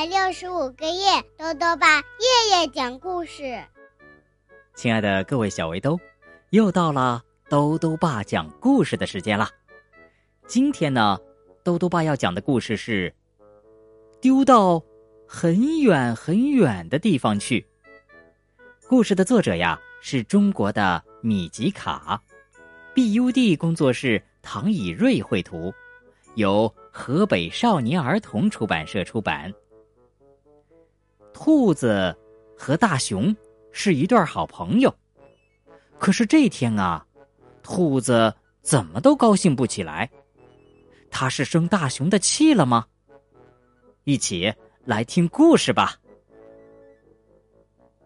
百六十五个夜，豆豆爸夜夜讲故事。亲爱的各位小围兜，又到了兜兜爸讲故事的时间了。今天呢，兜兜爸要讲的故事是丢到很远很远的地方去。故事的作者呀是中国的米吉卡，BUD 工作室唐以瑞绘图。由河北少年儿童出版社出版。兔子和大熊是一对好朋友，可是这天啊，兔子怎么都高兴不起来。他是生大熊的气了吗？一起来听故事吧。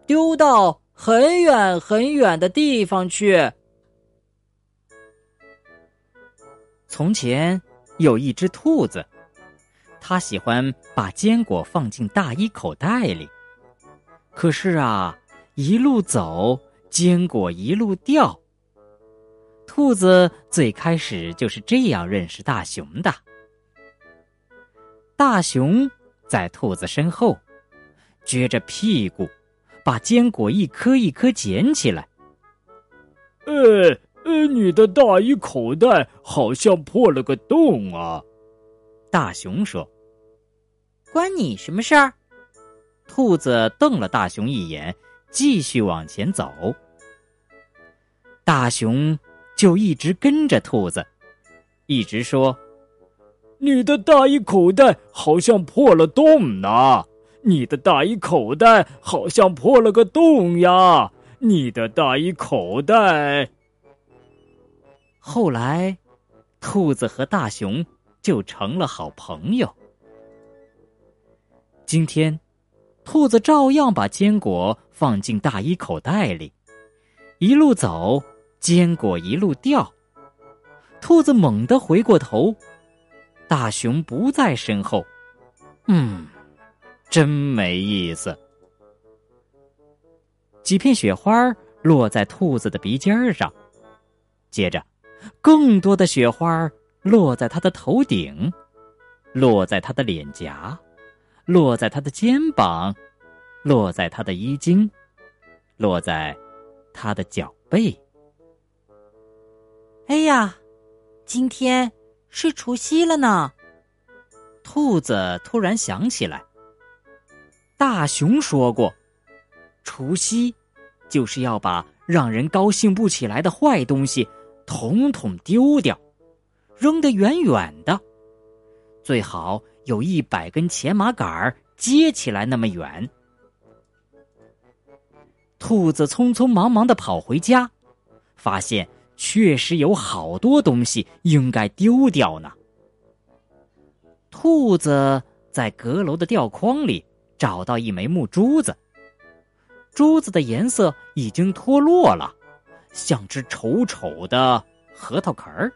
丢到很远很远的地方去。从前。有一只兔子，它喜欢把坚果放进大衣口袋里。可是啊，一路走，坚果一路掉。兔子最开始就是这样认识大熊的。大熊在兔子身后，撅着屁股，把坚果一颗一颗捡起来。呃。呃，你的大衣口袋好像破了个洞啊！大熊说：“关你什么事儿？”兔子瞪了大熊一眼，继续往前走。大熊就一直跟着兔子，一直说：“你的大衣口袋好像破了洞呢！你的大衣口袋好像破了个洞呀！你的大衣口袋。”后来，兔子和大熊就成了好朋友。今天，兔子照样把坚果放进大衣口袋里，一路走，坚果一路掉。兔子猛地回过头，大熊不在身后。嗯，真没意思。几片雪花落在兔子的鼻尖上，接着。更多的雪花落在他的头顶，落在他的脸颊，落在他的肩膀，落在他的衣襟，落在他的脚背。哎呀，今天是除夕了呢！兔子突然想起来，大熊说过，除夕就是要把让人高兴不起来的坏东西。统统丢掉，扔得远远的，最好有一百根前麻杆儿接起来那么远。兔子匆匆忙忙的跑回家，发现确实有好多东西应该丢掉呢。兔子在阁楼的吊筐里找到一枚木珠子，珠子的颜色已经脱落了。像只丑丑的核桃壳儿，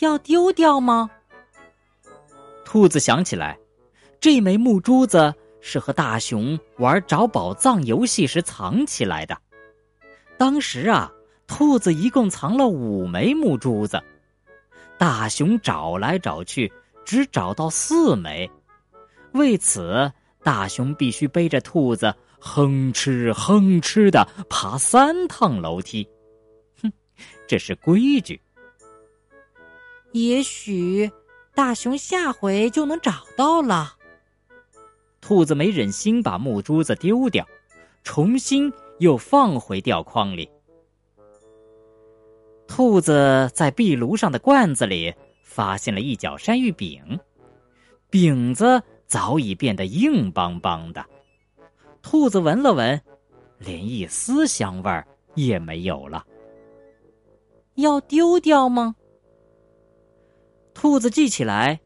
要丢掉吗？兔子想起来，这枚木珠子是和大熊玩找宝藏游戏时藏起来的。当时啊，兔子一共藏了五枚木珠子，大熊找来找去只找到四枚，为此大熊必须背着兔子。哼哧哼哧的爬三趟楼梯，哼，这是规矩。也许大熊下回就能找到了。兔子没忍心把木珠子丢掉，重新又放回吊筐里。兔子在壁炉上的罐子里发现了一角山芋饼，饼子早已变得硬邦邦的。兔子闻了闻，连一丝香味儿也没有了。要丢掉吗？兔子记起来，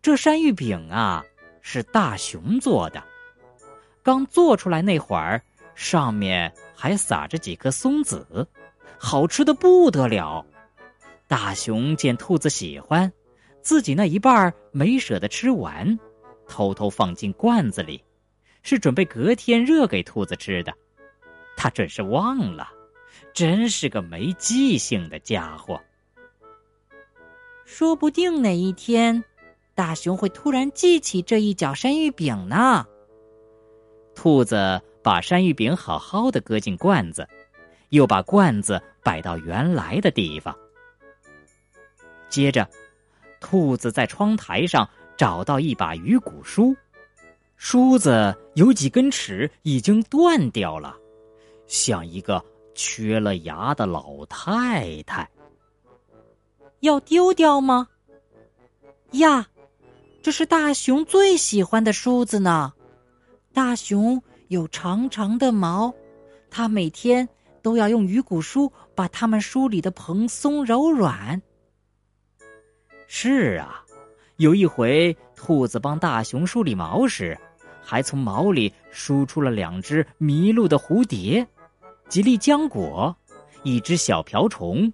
这山芋饼啊是大熊做的，刚做出来那会儿，上面还撒着几颗松子，好吃的不得了。大熊见兔子喜欢，自己那一半没舍得吃完，偷偷放进罐子里。是准备隔天热给兔子吃的，他准是忘了，真是个没记性的家伙。说不定哪一天，大熊会突然记起这一角山芋饼呢。兔子把山芋饼好好的搁进罐子，又把罐子摆到原来的地方。接着，兔子在窗台上找到一把鱼骨梳，梳子有几根齿已经断掉了，像一个缺了牙的老太太。要丢掉吗？呀，这是大熊最喜欢的梳子呢。大熊有长长的毛，它每天都要用鱼骨梳把它们梳理的蓬松柔软。是啊，有一回，兔子帮大熊梳理毛时，还从毛里梳出了两只迷路的蝴蝶，几粒浆果，一只小瓢虫，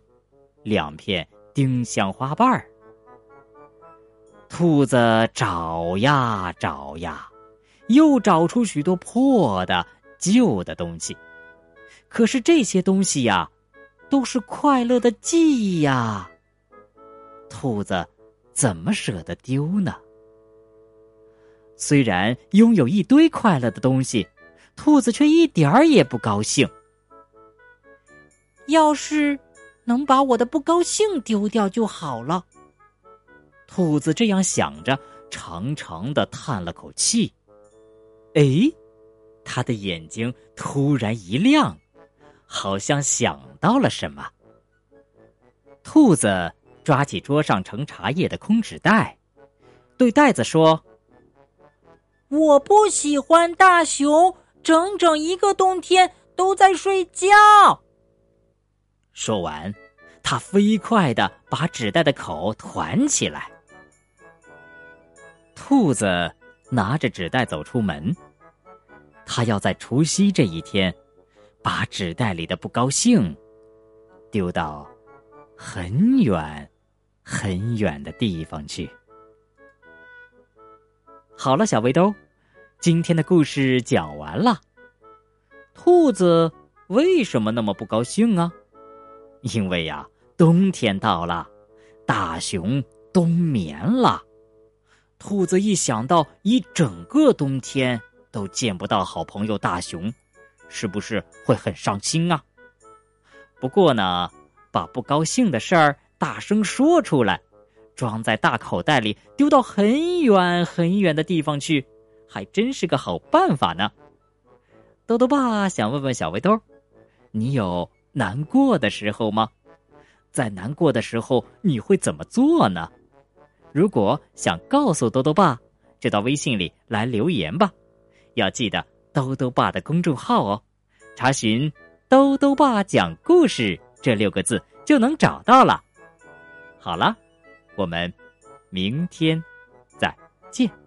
两片丁香花瓣儿。兔子找呀找呀，又找出许多破的、旧的东西，可是这些东西呀，都是快乐的记忆呀。兔子怎么舍得丢呢？虽然拥有一堆快乐的东西，兔子却一点儿也不高兴。要是能把我的不高兴丢掉就好了。兔子这样想着，长长的叹了口气。哎，他的眼睛突然一亮，好像想到了什么。兔子。抓起桌上盛茶叶的空纸袋，对袋子说：“我不喜欢大熊整整一个冬天都在睡觉。”说完，他飞快的把纸袋的口团起来。兔子拿着纸袋走出门，他要在除夕这一天，把纸袋里的不高兴丢到很远。很远的地方去。好了，小围兜，今天的故事讲完了。兔子为什么那么不高兴啊？因为呀，冬天到了，大熊冬眠了。兔子一想到一整个冬天都见不到好朋友大熊，是不是会很伤心啊？不过呢，把不高兴的事儿。大声说出来，装在大口袋里，丢到很远很远的地方去，还真是个好办法呢。豆豆爸想问问小围兜，你有难过的时候吗？在难过的时候，你会怎么做呢？如果想告诉兜兜爸，就到微信里来留言吧。要记得兜兜爸的公众号哦，查询“兜兜爸讲故事”这六个字就能找到了。好了，我们明天再见。